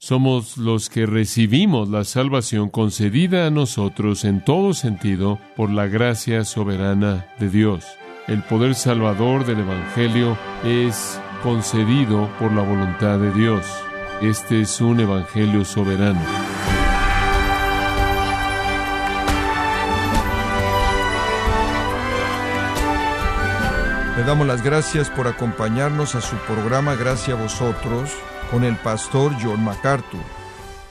somos los que recibimos la salvación concedida a nosotros en todo sentido por la gracia soberana de Dios. El poder salvador del Evangelio es concedido por la voluntad de Dios. Este es un Evangelio soberano. Le damos las gracias por acompañarnos a su programa Gracias a vosotros con el pastor John MacArthur.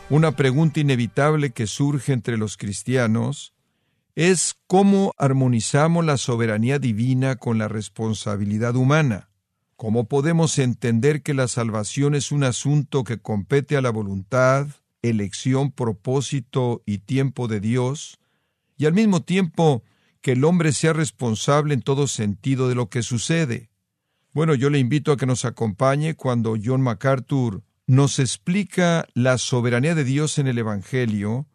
Una pregunta inevitable que surge entre los cristianos es cómo armonizamos la soberanía divina con la responsabilidad humana. ¿Cómo podemos entender que la salvación es un asunto que compete a la voluntad, elección, propósito y tiempo de Dios, y al mismo tiempo que el hombre sea responsable en todo sentido de lo que sucede? Bueno, yo le invito a que nos acompañe cuando John MacArthur nos explica la soberanía de Dios en el Evangelio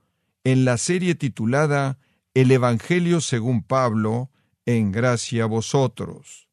en la serie titulada El Evangelio según Pablo, en gracia a vosotros.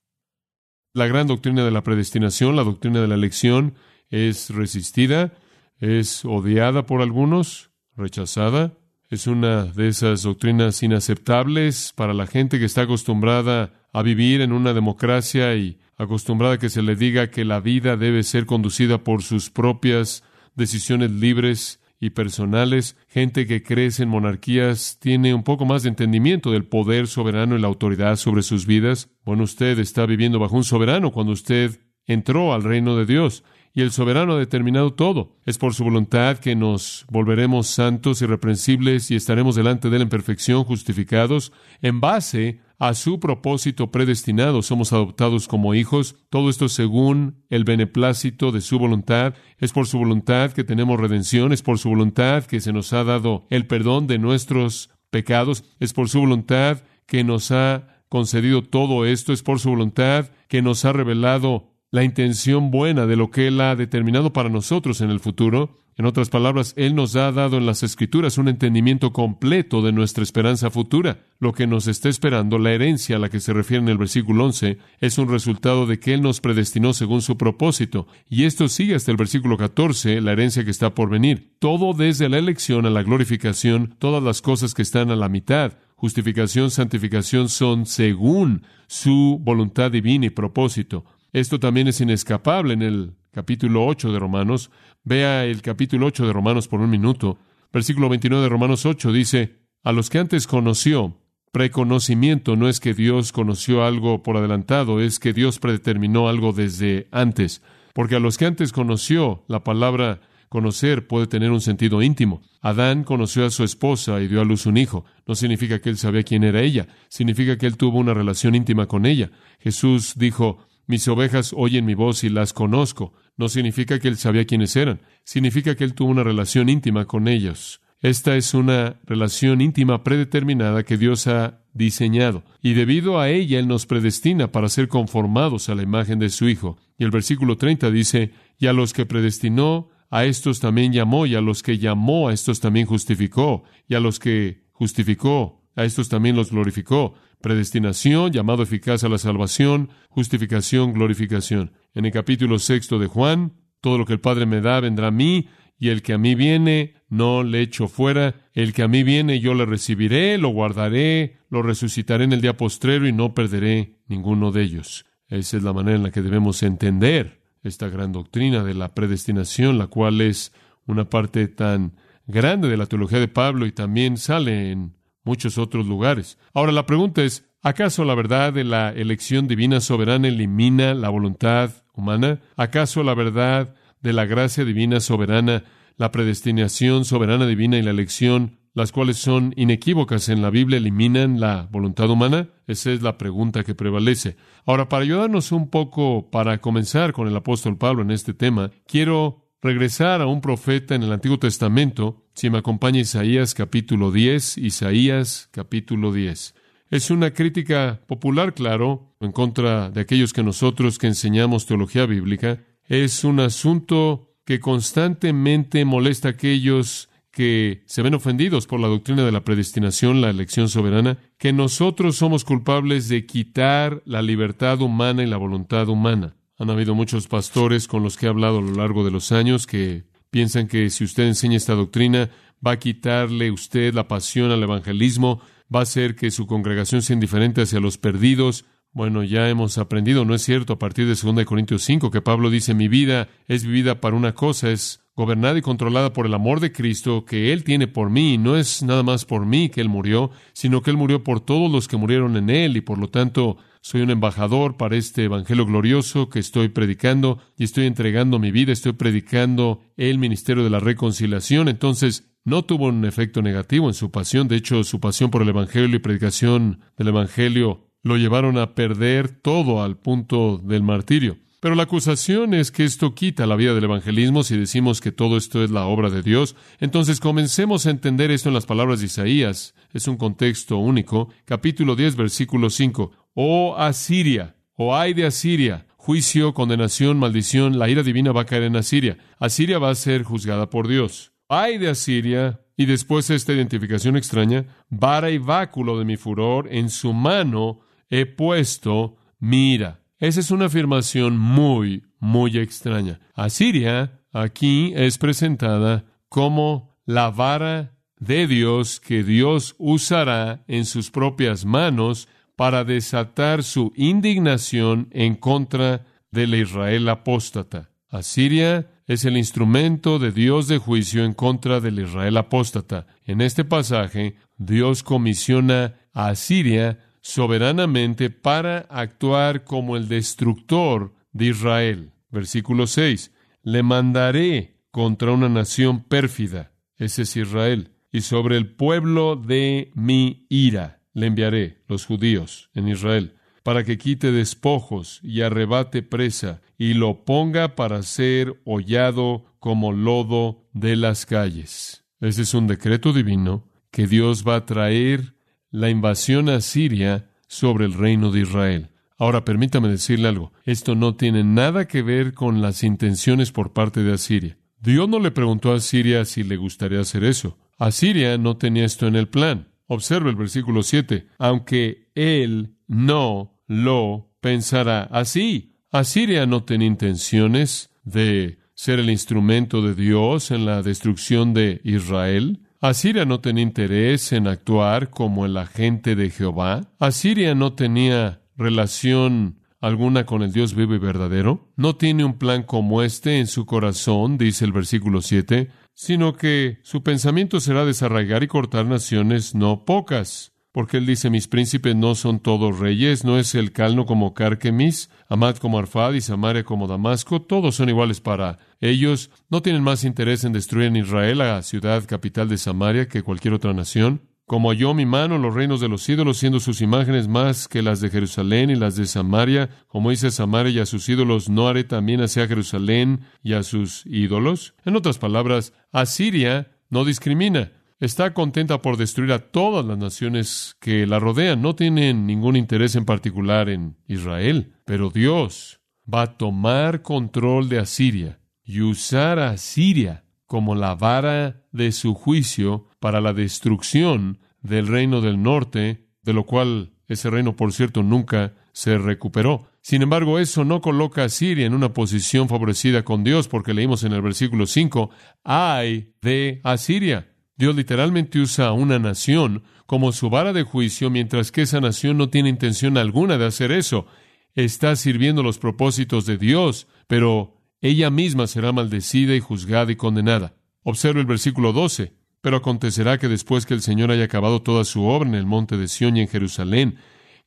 La gran doctrina de la predestinación, la doctrina de la elección, es resistida, es odiada por algunos, rechazada, es una de esas doctrinas inaceptables para la gente que está acostumbrada a vivir en una democracia y acostumbrada a que se le diga que la vida debe ser conducida por sus propias decisiones libres y personales, gente que crece en monarquías tiene un poco más de entendimiento del poder soberano y la autoridad sobre sus vidas. Bueno, usted está viviendo bajo un soberano cuando usted entró al reino de Dios y el soberano ha determinado todo. Es por su voluntad que nos volveremos santos, irreprensibles y estaremos delante de él en perfección, justificados, en base a su propósito predestinado. Somos adoptados como hijos. Todo esto según el beneplácito de su voluntad. Es por su voluntad que tenemos redención. Es por su voluntad que se nos ha dado el perdón de nuestros pecados. Es por su voluntad que nos ha concedido todo esto. Es por su voluntad que nos ha revelado la intención buena de lo que Él ha determinado para nosotros en el futuro. En otras palabras, Él nos ha dado en las Escrituras un entendimiento completo de nuestra esperanza futura. Lo que nos está esperando, la herencia a la que se refiere en el versículo 11, es un resultado de que Él nos predestinó según su propósito. Y esto sigue hasta el versículo 14, la herencia que está por venir. Todo desde la elección a la glorificación, todas las cosas que están a la mitad, justificación, santificación, son según su voluntad divina y propósito. Esto también es inescapable en el capítulo 8 de Romanos. Vea el capítulo 8 de Romanos por un minuto. Versículo 29 de Romanos 8 dice, a los que antes conoció, preconocimiento no es que Dios conoció algo por adelantado, es que Dios predeterminó algo desde antes. Porque a los que antes conoció, la palabra conocer puede tener un sentido íntimo. Adán conoció a su esposa y dio a luz un hijo. No significa que él sabía quién era ella, significa que él tuvo una relación íntima con ella. Jesús dijo, mis ovejas oyen mi voz y las conozco. No significa que él sabía quiénes eran, significa que él tuvo una relación íntima con ellos. Esta es una relación íntima predeterminada que Dios ha diseñado, y debido a ella Él nos predestina para ser conformados a la imagen de su Hijo. Y el versículo 30 dice, y a los que predestinó, a estos también llamó, y a los que llamó, a estos también justificó, y a los que justificó, a estos también los glorificó predestinación, llamado eficaz a la salvación, justificación, glorificación. En el capítulo sexto de Juan, todo lo que el Padre me da vendrá a mí, y el que a mí viene, no le echo fuera. El que a mí viene, yo le recibiré, lo guardaré, lo resucitaré en el día postrero y no perderé ninguno de ellos. Esa es la manera en la que debemos entender esta gran doctrina de la predestinación, la cual es una parte tan grande de la teología de Pablo y también sale en muchos otros lugares. Ahora la pregunta es, ¿acaso la verdad de la elección divina soberana elimina la voluntad humana? ¿Acaso la verdad de la gracia divina soberana, la predestinación soberana divina y la elección, las cuales son inequívocas en la Biblia, eliminan la voluntad humana? Esa es la pregunta que prevalece. Ahora, para ayudarnos un poco, para comenzar con el apóstol Pablo en este tema, quiero regresar a un profeta en el Antiguo Testamento, si me acompaña Isaías capítulo 10, Isaías capítulo 10. Es una crítica popular, claro, en contra de aquellos que nosotros que enseñamos teología bíblica. Es un asunto que constantemente molesta a aquellos que se ven ofendidos por la doctrina de la predestinación, la elección soberana, que nosotros somos culpables de quitar la libertad humana y la voluntad humana. Han habido muchos pastores con los que he hablado a lo largo de los años que Piensan que si usted enseña esta doctrina, va a quitarle usted la pasión al evangelismo, va a hacer que su congregación sea indiferente hacia los perdidos. Bueno, ya hemos aprendido, ¿no es cierto? A partir de 2 Corintios 5, que Pablo dice, mi vida es vivida para una cosa, es gobernada y controlada por el amor de Cristo que Él tiene por mí. No es nada más por mí que Él murió, sino que Él murió por todos los que murieron en Él y por lo tanto soy un embajador para este Evangelio glorioso que estoy predicando y estoy entregando mi vida, estoy predicando el ministerio de la reconciliación. Entonces, no tuvo un efecto negativo en su pasión. De hecho, su pasión por el Evangelio y predicación del Evangelio lo llevaron a perder todo al punto del martirio. Pero la acusación es que esto quita la vida del evangelismo si decimos que todo esto es la obra de Dios. Entonces comencemos a entender esto en las palabras de Isaías. Es un contexto único. Capítulo 10, versículo 5. Oh Asiria, oh ay de Asiria, juicio, condenación, maldición, la ira divina va a caer en Asiria. Asiria va a ser juzgada por Dios. Ay de Asiria, y después esta identificación extraña, vara y báculo de mi furor, en su mano he puesto mi ira. Esa es una afirmación muy, muy extraña. Asiria aquí es presentada como la vara de Dios que Dios usará en sus propias manos para desatar su indignación en contra del Israel apóstata. Asiria es el instrumento de Dios de juicio en contra del Israel apóstata. En este pasaje, Dios comisiona a Asiria soberanamente para actuar como el destructor de Israel. Versículo 6. Le mandaré contra una nación pérfida, ese es Israel, y sobre el pueblo de mi ira le enviaré, los judíos, en Israel, para que quite despojos y arrebate presa, y lo ponga para ser hollado como lodo de las calles. Ese es un decreto divino que Dios va a traer la invasión a Siria sobre el reino de Israel. Ahora permítame decirle algo, esto no tiene nada que ver con las intenciones por parte de Asiria. Dios no le preguntó a Asiria si le gustaría hacer eso. Asiria no tenía esto en el plan. Observe el versículo 7. Aunque él no lo pensará así. Asiria no tenía intenciones de ser el instrumento de Dios en la destrucción de Israel. Asiria no tenía interés en actuar como el agente de Jehová. Asiria no tenía relación alguna con el Dios vivo y verdadero. No tiene un plan como este en su corazón, dice el versículo 7, sino que su pensamiento será desarraigar y cortar naciones no pocas. Porque él dice, mis príncipes no son todos reyes, no es el Calno como Carquemis, Amad como Arfad y Samaria como Damasco, todos son iguales para ellos, no tienen más interés en destruir en Israel, la ciudad capital de Samaria, que cualquier otra nación. Como halló mi mano los reinos de los ídolos, siendo sus imágenes más que las de Jerusalén y las de Samaria, como dice Samaria y a sus ídolos, ¿no haré también hacia Jerusalén y a sus ídolos? En otras palabras, Asiria no discrimina está contenta por destruir a todas las naciones que la rodean. No tienen ningún interés en particular en Israel. Pero Dios va a tomar control de Asiria y usar a Asiria como la vara de su juicio para la destrucción del reino del norte, de lo cual ese reino, por cierto, nunca se recuperó. Sin embargo, eso no coloca a Siria en una posición favorecida con Dios, porque leímos en el versículo 5, ay de Asiria. Dios literalmente usa a una nación como su vara de juicio, mientras que esa nación no tiene intención alguna de hacer eso. Está sirviendo los propósitos de Dios, pero ella misma será maldecida y juzgada y condenada. Observe el versículo 12. Pero acontecerá que después que el Señor haya acabado toda su obra en el monte de Sión y en Jerusalén,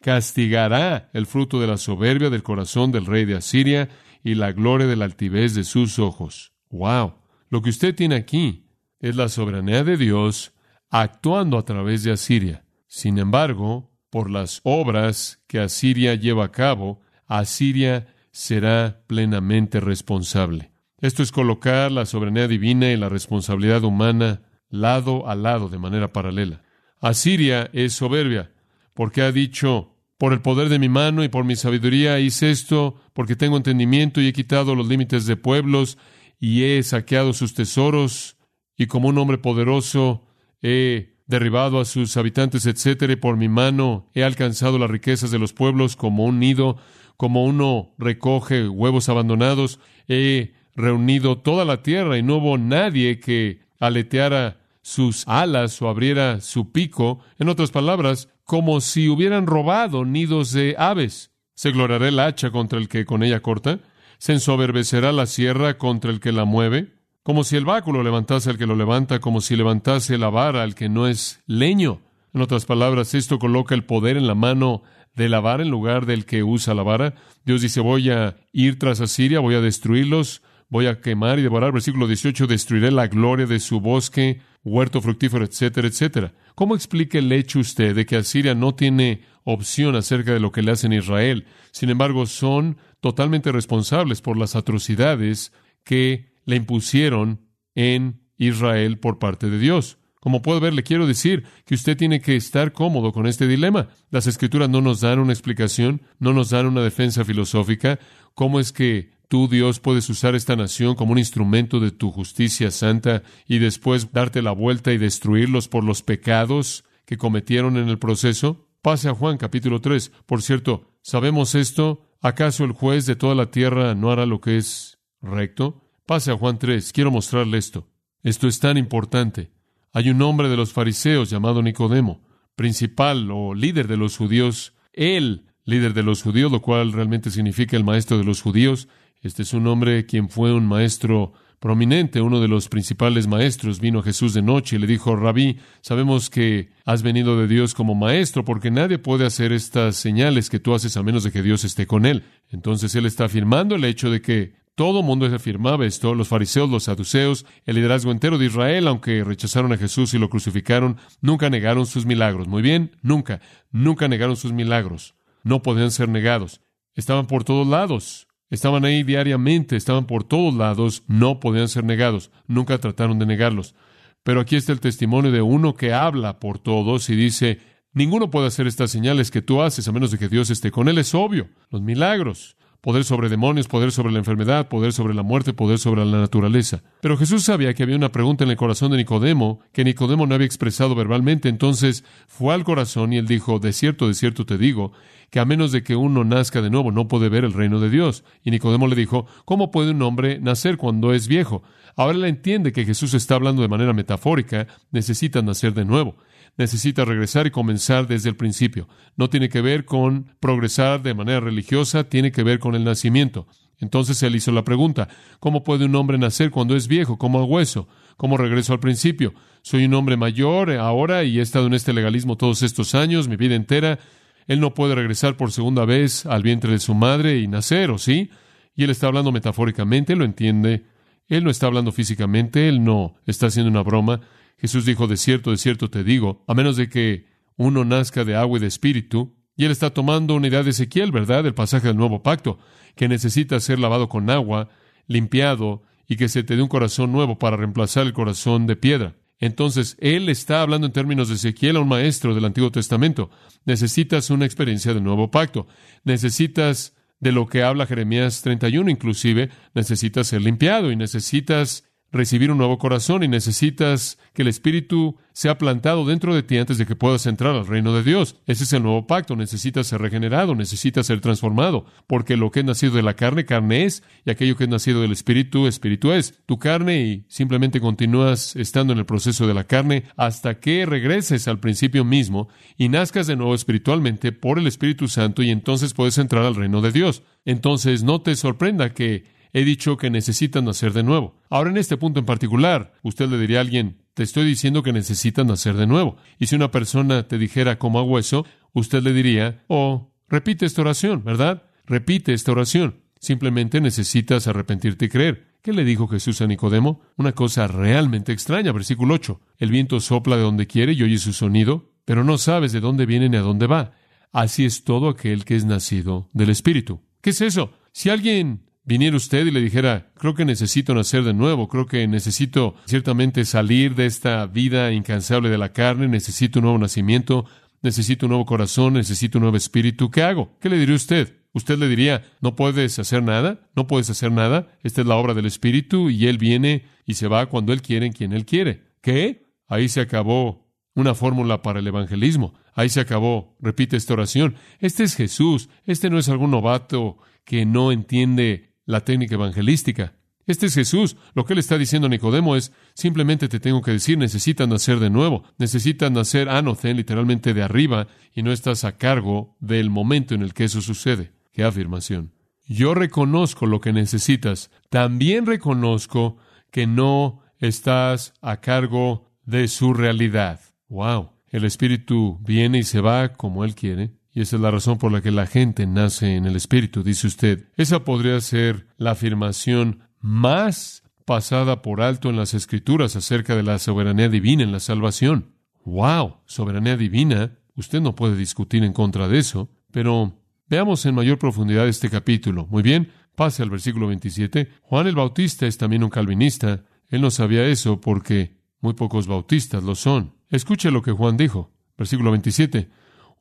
castigará el fruto de la soberbia del corazón del rey de Asiria y la gloria de la altivez de sus ojos. ¡Wow! Lo que usted tiene aquí es la soberanía de Dios actuando a través de Asiria. Sin embargo, por las obras que Asiria lleva a cabo, Asiria será plenamente responsable. Esto es colocar la soberanía divina y la responsabilidad humana lado a lado de manera paralela. Asiria es soberbia porque ha dicho, por el poder de mi mano y por mi sabiduría hice esto, porque tengo entendimiento y he quitado los límites de pueblos y he saqueado sus tesoros y como un hombre poderoso he derribado a sus habitantes, y por mi mano he alcanzado las riquezas de los pueblos como un nido, como uno recoge huevos abandonados, he reunido toda la tierra y no hubo nadie que aleteara sus alas o abriera su pico, en otras palabras, como si hubieran robado nidos de aves. ¿Se gloriará el hacha contra el que con ella corta? ¿Se ensoberbecerá la sierra contra el que la mueve? Como si el báculo levantase al que lo levanta, como si levantase la vara al que no es leño. En otras palabras, esto coloca el poder en la mano de la vara en lugar del que usa la vara. Dios dice, voy a ir tras Asiria, voy a destruirlos, voy a quemar y devorar. Versículo 18, destruiré la gloria de su bosque, huerto fructífero, etcétera, etcétera. ¿Cómo explica el hecho usted de que Asiria no tiene opción acerca de lo que le hacen Israel? Sin embargo, son totalmente responsables por las atrocidades que le impusieron en Israel por parte de Dios. Como puede ver, le quiero decir que usted tiene que estar cómodo con este dilema. Las escrituras no nos dan una explicación, no nos dan una defensa filosófica. ¿Cómo es que tú, Dios, puedes usar esta nación como un instrumento de tu justicia santa y después darte la vuelta y destruirlos por los pecados que cometieron en el proceso? Pase a Juan capítulo 3. Por cierto, ¿sabemos esto? ¿Acaso el juez de toda la tierra no hará lo que es recto? Pase a Juan 3. Quiero mostrarle esto. Esto es tan importante. Hay un hombre de los fariseos llamado Nicodemo, principal o líder de los judíos, el líder de los judíos, lo cual realmente significa el maestro de los judíos. Este es un hombre quien fue un maestro prominente, uno de los principales maestros, vino Jesús de noche y le dijo, Rabí, sabemos que has venido de Dios como maestro, porque nadie puede hacer estas señales que tú haces a menos de que Dios esté con él. Entonces él está afirmando el hecho de que todo mundo afirmaba esto, los fariseos, los saduceos, el liderazgo entero de Israel, aunque rechazaron a Jesús y lo crucificaron, nunca negaron sus milagros. Muy bien, nunca, nunca negaron sus milagros. No podían ser negados. Estaban por todos lados. Estaban ahí diariamente, estaban por todos lados, no podían ser negados. Nunca trataron de negarlos. Pero aquí está el testimonio de uno que habla por todos y dice, ninguno puede hacer estas señales que tú haces a menos de que Dios esté con él. Es obvio. Los milagros poder sobre demonios, poder sobre la enfermedad, poder sobre la muerte, poder sobre la naturaleza. Pero Jesús sabía que había una pregunta en el corazón de Nicodemo que Nicodemo no había expresado verbalmente, entonces fue al corazón y él dijo, de cierto, de cierto te digo, que a menos de que uno nazca de nuevo no puede ver el reino de Dios. Y Nicodemo le dijo, ¿cómo puede un hombre nacer cuando es viejo? Ahora él entiende que Jesús está hablando de manera metafórica, necesita nacer de nuevo necesita regresar y comenzar desde el principio. No tiene que ver con progresar de manera religiosa, tiene que ver con el nacimiento. Entonces él hizo la pregunta, ¿cómo puede un hombre nacer cuando es viejo, como a hueso? ¿Cómo regreso al principio? Soy un hombre mayor ahora y he estado en este legalismo todos estos años, mi vida entera. Él no puede regresar por segunda vez al vientre de su madre y nacer, ¿o sí? Y él está hablando metafóricamente, lo entiende. Él no está hablando físicamente, él no está haciendo una broma. Jesús dijo, de cierto, de cierto te digo, a menos de que uno nazca de agua y de espíritu, y él está tomando una idea de Ezequiel, ¿verdad? El pasaje del nuevo pacto, que necesita ser lavado con agua, limpiado, y que se te dé un corazón nuevo para reemplazar el corazón de piedra. Entonces, él está hablando en términos de Ezequiel a un maestro del Antiguo Testamento. Necesitas una experiencia del nuevo pacto. Necesitas de lo que habla Jeremías 31, inclusive, necesitas ser limpiado y necesitas recibir un nuevo corazón y necesitas que el Espíritu sea plantado dentro de ti antes de que puedas entrar al reino de Dios. Ese es el nuevo pacto. Necesitas ser regenerado, necesitas ser transformado, porque lo que es nacido de la carne, carne es, y aquello que es nacido del Espíritu, Espíritu es. Tu carne y simplemente continúas estando en el proceso de la carne hasta que regreses al principio mismo y nazcas de nuevo espiritualmente por el Espíritu Santo y entonces puedes entrar al reino de Dios. Entonces no te sorprenda que he dicho que necesitan nacer de nuevo. Ahora, en este punto en particular, usted le diría a alguien, te estoy diciendo que necesitan nacer de nuevo. Y si una persona te dijera cómo hago eso, usted le diría, oh, repite esta oración, ¿verdad? Repite esta oración. Simplemente necesitas arrepentirte y creer. ¿Qué le dijo Jesús a Nicodemo? Una cosa realmente extraña, versículo 8. El viento sopla de donde quiere y oye su sonido, pero no sabes de dónde viene ni a dónde va. Así es todo aquel que es nacido del Espíritu. ¿Qué es eso? Si alguien viniera usted y le dijera, creo que necesito nacer de nuevo, creo que necesito ciertamente salir de esta vida incansable de la carne, necesito un nuevo nacimiento, necesito un nuevo corazón, necesito un nuevo espíritu, ¿qué hago? ¿Qué le diría usted? Usted le diría, no puedes hacer nada, no puedes hacer nada, esta es la obra del Espíritu y Él viene y se va cuando Él quiere, en quien Él quiere. ¿Qué? Ahí se acabó una fórmula para el evangelismo. Ahí se acabó. Repite esta oración. Este es Jesús. Este no es algún novato que no entiende la técnica evangelística. Este es Jesús. Lo que él está diciendo a Nicodemo es, simplemente te tengo que decir, necesitan nacer de nuevo, necesitan nacer anocen, literalmente de arriba, y no estás a cargo del momento en el que eso sucede. ¡Qué afirmación! Yo reconozco lo que necesitas. También reconozco que no estás a cargo de su realidad. ¡Wow! El Espíritu viene y se va como Él quiere. Y esa es la razón por la que la gente nace en el Espíritu, dice usted. Esa podría ser la afirmación más pasada por alto en las Escrituras acerca de la soberanía divina en la salvación. ¡Wow! Soberanía divina. Usted no puede discutir en contra de eso. Pero veamos en mayor profundidad este capítulo. Muy bien, pase al versículo 27. Juan el Bautista es también un calvinista. Él no sabía eso porque muy pocos bautistas lo son. Escuche lo que Juan dijo. Versículo 27.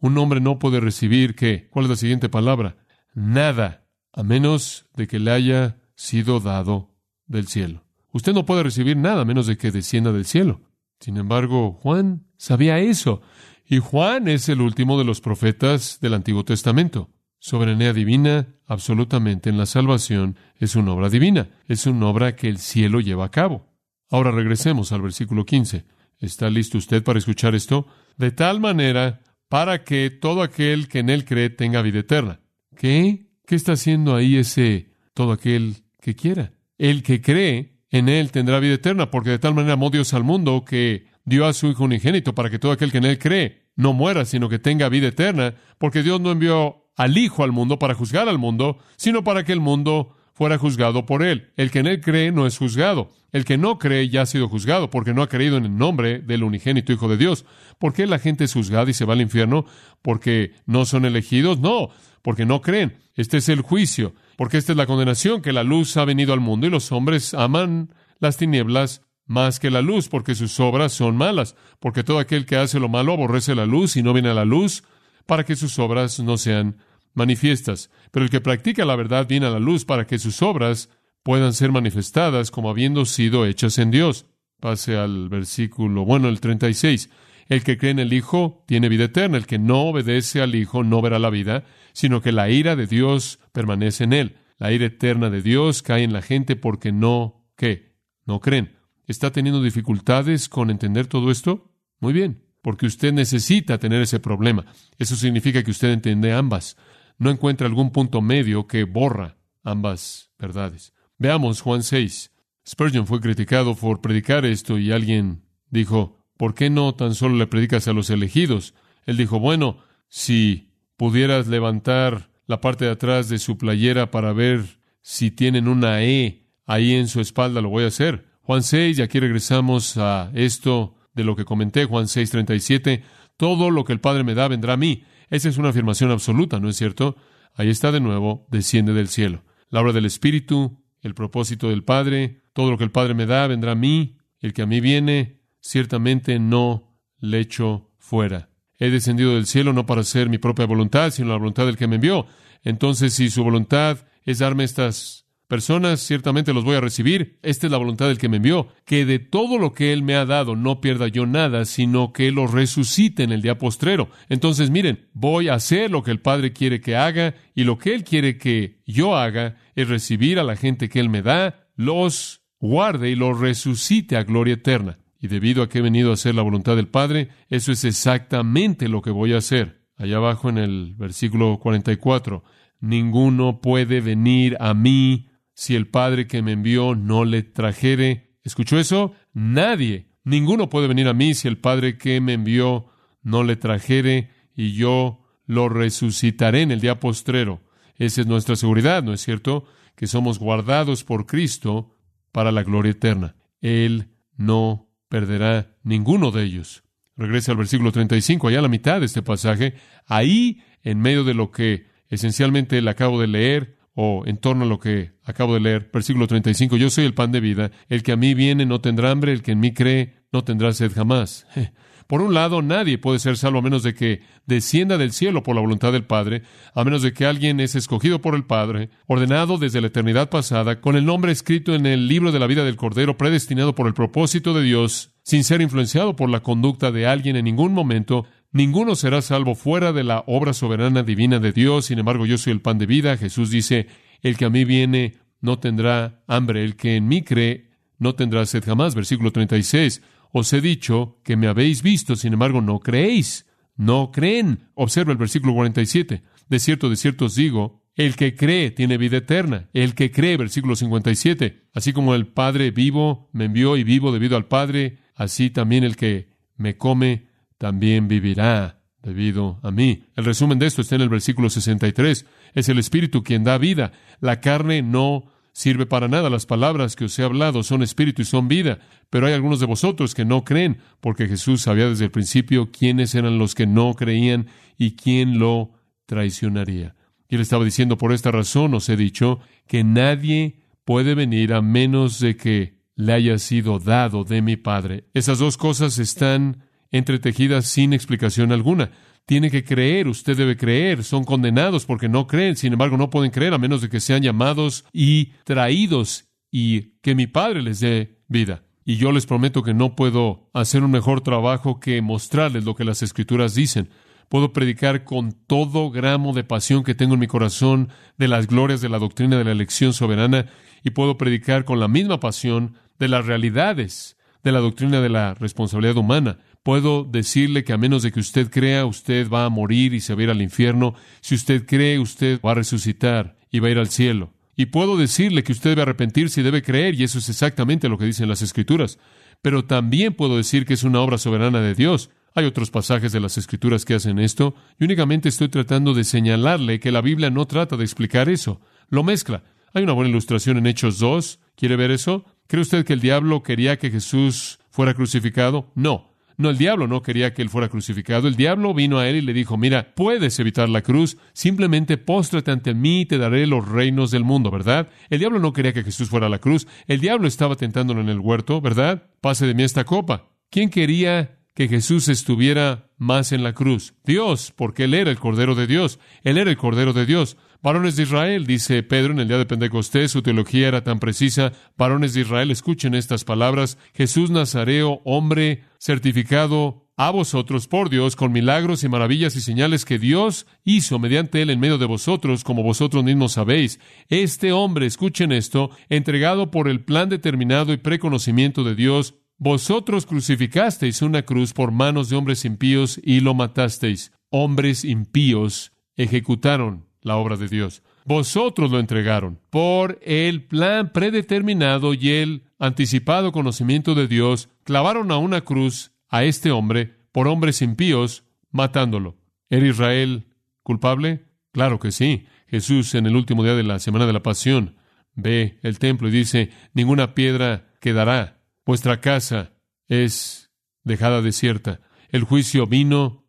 Un hombre no puede recibir qué? ¿Cuál es la siguiente palabra? Nada, a menos de que le haya sido dado del cielo. Usted no puede recibir nada a menos de que descienda del cielo. Sin embargo, Juan sabía eso. Y Juan es el último de los profetas del Antiguo Testamento. Soberanía divina, absolutamente en la salvación, es una obra divina. Es una obra que el cielo lleva a cabo. Ahora regresemos al versículo 15. ¿Está listo usted para escuchar esto? De tal manera para que todo aquel que en él cree tenga vida eterna. ¿Qué? ¿Qué está haciendo ahí ese todo aquel que quiera? El que cree en él tendrá vida eterna, porque de tal manera amó Dios al mundo que dio a su Hijo unigénito para que todo aquel que en él cree no muera, sino que tenga vida eterna, porque Dios no envió al Hijo al mundo para juzgar al mundo, sino para que el mundo fuera juzgado por él. El que en él cree no es juzgado. El que no cree ya ha sido juzgado porque no ha creído en el nombre del unigénito Hijo de Dios. ¿Por qué la gente es juzgada y se va al infierno? ¿Porque no son elegidos? No, porque no creen. Este es el juicio, porque esta es la condenación, que la luz ha venido al mundo y los hombres aman las tinieblas más que la luz, porque sus obras son malas, porque todo aquel que hace lo malo aborrece la luz y no viene a la luz, para que sus obras no sean manifiestas. Pero el que practica la verdad viene a la luz para que sus obras puedan ser manifestadas como habiendo sido hechas en Dios. Pase al versículo, bueno, el 36. El que cree en el Hijo tiene vida eterna. El que no obedece al Hijo no verá la vida, sino que la ira de Dios permanece en él. La ira eterna de Dios cae en la gente porque no, ¿qué? No creen. ¿Está teniendo dificultades con entender todo esto? Muy bien, porque usted necesita tener ese problema. Eso significa que usted entiende ambas no encuentra algún punto medio que borra ambas verdades. Veamos Juan 6. Spurgeon fue criticado por predicar esto y alguien dijo, ¿por qué no tan solo le predicas a los elegidos? Él dijo, bueno, si pudieras levantar la parte de atrás de su playera para ver si tienen una E ahí en su espalda, lo voy a hacer. Juan 6, y aquí regresamos a esto de lo que comenté, Juan 6, 37, todo lo que el Padre me da vendrá a mí. Esa es una afirmación absoluta, ¿no es cierto? Ahí está de nuevo, desciende del cielo. La obra del Espíritu, el propósito del Padre, todo lo que el Padre me da vendrá a mí, el que a mí viene, ciertamente no le echo fuera. He descendido del cielo no para hacer mi propia voluntad, sino la voluntad del que me envió. Entonces, si su voluntad es darme estas personas, ciertamente los voy a recibir. Esta es la voluntad del que me envió, que de todo lo que Él me ha dado no pierda yo nada, sino que lo resucite en el día postrero. Entonces, miren, voy a hacer lo que el Padre quiere que haga, y lo que Él quiere que yo haga es recibir a la gente que Él me da, los guarde y los resucite a gloria eterna. Y debido a que he venido a hacer la voluntad del Padre, eso es exactamente lo que voy a hacer. Allá abajo en el versículo 44, ninguno puede venir a mí si el Padre que me envió no le trajere. ¿Escuchó eso? Nadie, ninguno puede venir a mí si el Padre que me envió no le trajere y yo lo resucitaré en el día postrero. Esa es nuestra seguridad, ¿no es cierto? Que somos guardados por Cristo para la gloria eterna. Él no perderá ninguno de ellos. Regrese al versículo 35, allá a la mitad de este pasaje. Ahí, en medio de lo que esencialmente le acabo de leer, o en torno a lo que acabo de leer, versículo 35, yo soy el pan de vida, el que a mí viene no tendrá hambre, el que en mí cree no tendrá sed jamás. Por un lado, nadie puede ser salvo a menos de que descienda del cielo por la voluntad del Padre, a menos de que alguien es escogido por el Padre, ordenado desde la eternidad pasada, con el nombre escrito en el libro de la vida del Cordero, predestinado por el propósito de Dios, sin ser influenciado por la conducta de alguien en ningún momento, Ninguno será salvo fuera de la obra soberana divina de Dios. Sin embargo, yo soy el pan de vida. Jesús dice, el que a mí viene no tendrá hambre, el que en mí cree no tendrá sed jamás. Versículo 36. Os he dicho que me habéis visto, sin embargo no creéis. No creen. Observa el versículo 47. De cierto, de cierto os digo, el que cree tiene vida eterna. El que cree, versículo 57. Así como el Padre vivo me envió y vivo debido al Padre, así también el que me come también vivirá debido a mí. El resumen de esto está en el versículo 63. Es el Espíritu quien da vida. La carne no sirve para nada. Las palabras que os he hablado son espíritu y son vida. Pero hay algunos de vosotros que no creen, porque Jesús sabía desde el principio quiénes eran los que no creían y quién lo traicionaría. Y él estaba diciendo, por esta razón os he dicho que nadie puede venir a menos de que le haya sido dado de mi Padre. Esas dos cosas están entretejidas sin explicación alguna. Tiene que creer, usted debe creer, son condenados porque no creen, sin embargo no pueden creer a menos de que sean llamados y traídos y que mi Padre les dé vida. Y yo les prometo que no puedo hacer un mejor trabajo que mostrarles lo que las escrituras dicen. Puedo predicar con todo gramo de pasión que tengo en mi corazón de las glorias de la doctrina de la elección soberana y puedo predicar con la misma pasión de las realidades de la doctrina de la responsabilidad humana. Puedo decirle que a menos de que usted crea, usted va a morir y se va a ir al infierno. Si usted cree, usted va a resucitar y va a ir al cielo. Y puedo decirle que usted debe arrepentirse y debe creer, y eso es exactamente lo que dicen las Escrituras. Pero también puedo decir que es una obra soberana de Dios. Hay otros pasajes de las Escrituras que hacen esto, y únicamente estoy tratando de señalarle que la Biblia no trata de explicar eso. Lo mezcla. Hay una buena ilustración en Hechos 2. ¿Quiere ver eso? ¿Cree usted que el diablo quería que Jesús fuera crucificado? No. No, el diablo no quería que él fuera crucificado. El diablo vino a él y le dijo, mira, puedes evitar la cruz, simplemente póstrate ante mí y te daré los reinos del mundo, ¿verdad? El diablo no quería que Jesús fuera a la cruz. El diablo estaba tentándolo en el huerto, ¿verdad? Pase de mí esta copa. ¿Quién quería que Jesús estuviera más en la cruz? Dios, porque Él era el Cordero de Dios. Él era el Cordero de Dios. Varones de Israel, dice Pedro en el día de Pentecostés, su teología era tan precisa. Varones de Israel, escuchen estas palabras. Jesús Nazareo, hombre certificado a vosotros por Dios con milagros y maravillas y señales que Dios hizo mediante él en medio de vosotros, como vosotros mismos sabéis. Este hombre, escuchen esto, entregado por el plan determinado y preconocimiento de Dios, vosotros crucificasteis una cruz por manos de hombres impíos y lo matasteis. Hombres impíos ejecutaron la obra de Dios. Vosotros lo entregaron por el plan predeterminado y el anticipado conocimiento de Dios. Clavaron a una cruz a este hombre por hombres impíos, matándolo. ¿Era Israel culpable? Claro que sí. Jesús en el último día de la semana de la pasión ve el templo y dice, ninguna piedra quedará. Vuestra casa es dejada desierta. El juicio vino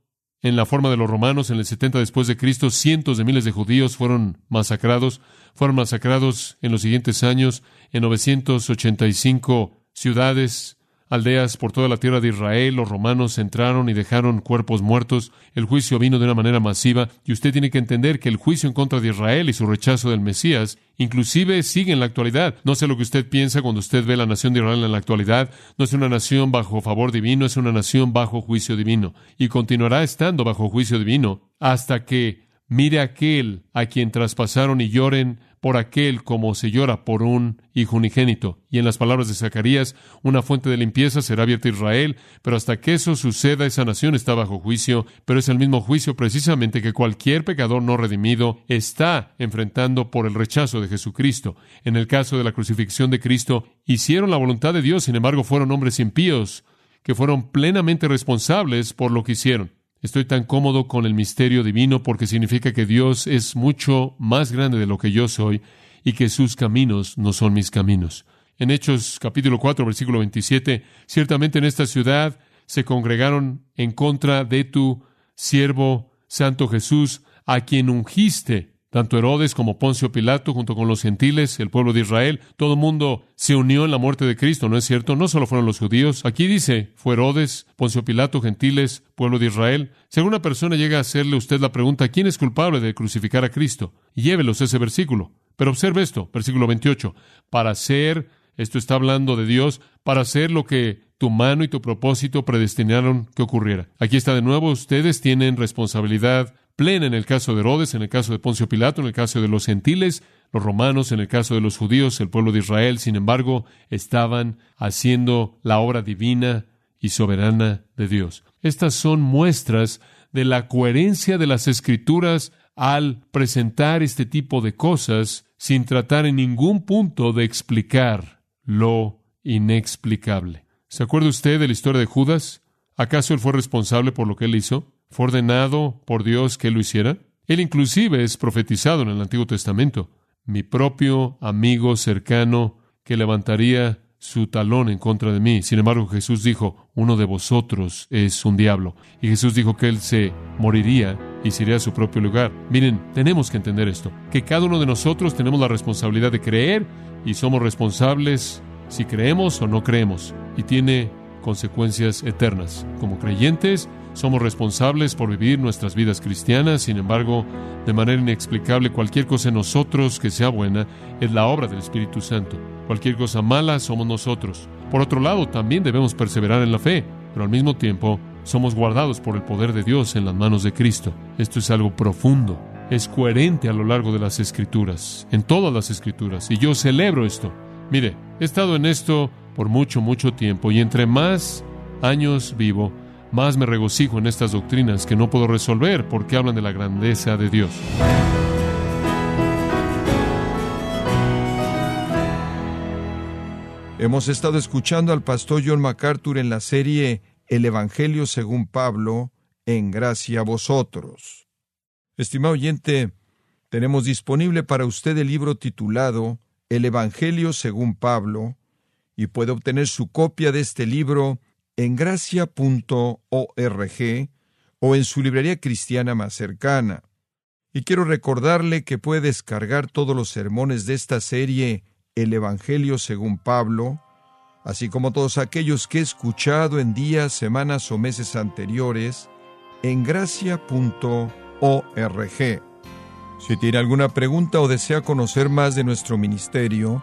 en la forma de los romanos en el 70 después de Cristo, cientos de miles de judíos fueron masacrados, fueron masacrados en los siguientes años en 985 ciudades aldeas por toda la tierra de Israel, los romanos entraron y dejaron cuerpos muertos, el juicio vino de una manera masiva, y usted tiene que entender que el juicio en contra de Israel y su rechazo del Mesías, inclusive sigue en la actualidad. No sé lo que usted piensa cuando usted ve la nación de Israel en la actualidad, no es una nación bajo favor divino, es una nación bajo juicio divino, y continuará estando bajo juicio divino hasta que mire aquel a quien traspasaron y lloren por aquel como se llora por un hijo unigénito. Y en las palabras de Zacarías, una fuente de limpieza será abierta a Israel, pero hasta que eso suceda, esa nación está bajo juicio, pero es el mismo juicio precisamente que cualquier pecador no redimido está enfrentando por el rechazo de Jesucristo. En el caso de la crucifixión de Cristo, hicieron la voluntad de Dios, sin embargo fueron hombres impíos, que fueron plenamente responsables por lo que hicieron. Estoy tan cómodo con el misterio divino porque significa que Dios es mucho más grande de lo que yo soy y que sus caminos no son mis caminos. En Hechos capítulo 4, versículo 27, ciertamente en esta ciudad se congregaron en contra de tu siervo Santo Jesús, a quien ungiste tanto Herodes como Poncio Pilato, junto con los gentiles, el pueblo de Israel, todo mundo se unió en la muerte de Cristo, ¿no es cierto? No solo fueron los judíos. Aquí dice, fue Herodes, Poncio Pilato, gentiles, pueblo de Israel. Si alguna persona llega a hacerle usted la pregunta, ¿quién es culpable de crucificar a Cristo? Llévelos ese versículo. Pero observe esto, versículo 28. Para hacer, esto está hablando de Dios, para hacer lo que tu mano y tu propósito predestinaron que ocurriera. Aquí está de nuevo, ustedes tienen responsabilidad plena en el caso de Herodes, en el caso de Poncio Pilato, en el caso de los gentiles, los romanos, en el caso de los judíos, el pueblo de Israel, sin embargo, estaban haciendo la obra divina y soberana de Dios. Estas son muestras de la coherencia de las escrituras al presentar este tipo de cosas sin tratar en ningún punto de explicar lo inexplicable. ¿Se acuerda usted de la historia de Judas? ¿Acaso él fue responsable por lo que él hizo? ¿Fue ordenado por Dios que lo hiciera? Él inclusive es profetizado en el Antiguo Testamento. Mi propio amigo cercano que levantaría su talón en contra de mí. Sin embargo, Jesús dijo, uno de vosotros es un diablo. Y Jesús dijo que él se moriría y se iría a su propio lugar. Miren, tenemos que entender esto, que cada uno de nosotros tenemos la responsabilidad de creer y somos responsables si creemos o no creemos. Y tiene consecuencias eternas. Como creyentes, somos responsables por vivir nuestras vidas cristianas, sin embargo, de manera inexplicable, cualquier cosa en nosotros que sea buena es la obra del Espíritu Santo. Cualquier cosa mala somos nosotros. Por otro lado, también debemos perseverar en la fe, pero al mismo tiempo somos guardados por el poder de Dios en las manos de Cristo. Esto es algo profundo, es coherente a lo largo de las escrituras, en todas las escrituras, y yo celebro esto. Mire, he estado en esto por mucho, mucho tiempo, y entre más años vivo, más me regocijo en estas doctrinas que no puedo resolver porque hablan de la grandeza de Dios. Hemos estado escuchando al pastor John MacArthur en la serie El Evangelio según Pablo, en gracia a vosotros. Estimado oyente, tenemos disponible para usted el libro titulado El Evangelio según Pablo, y puede obtener su copia de este libro en gracia.org o en su librería cristiana más cercana. Y quiero recordarle que puede descargar todos los sermones de esta serie El Evangelio según Pablo, así como todos aquellos que he escuchado en días, semanas o meses anteriores, en gracia.org. Si tiene alguna pregunta o desea conocer más de nuestro ministerio,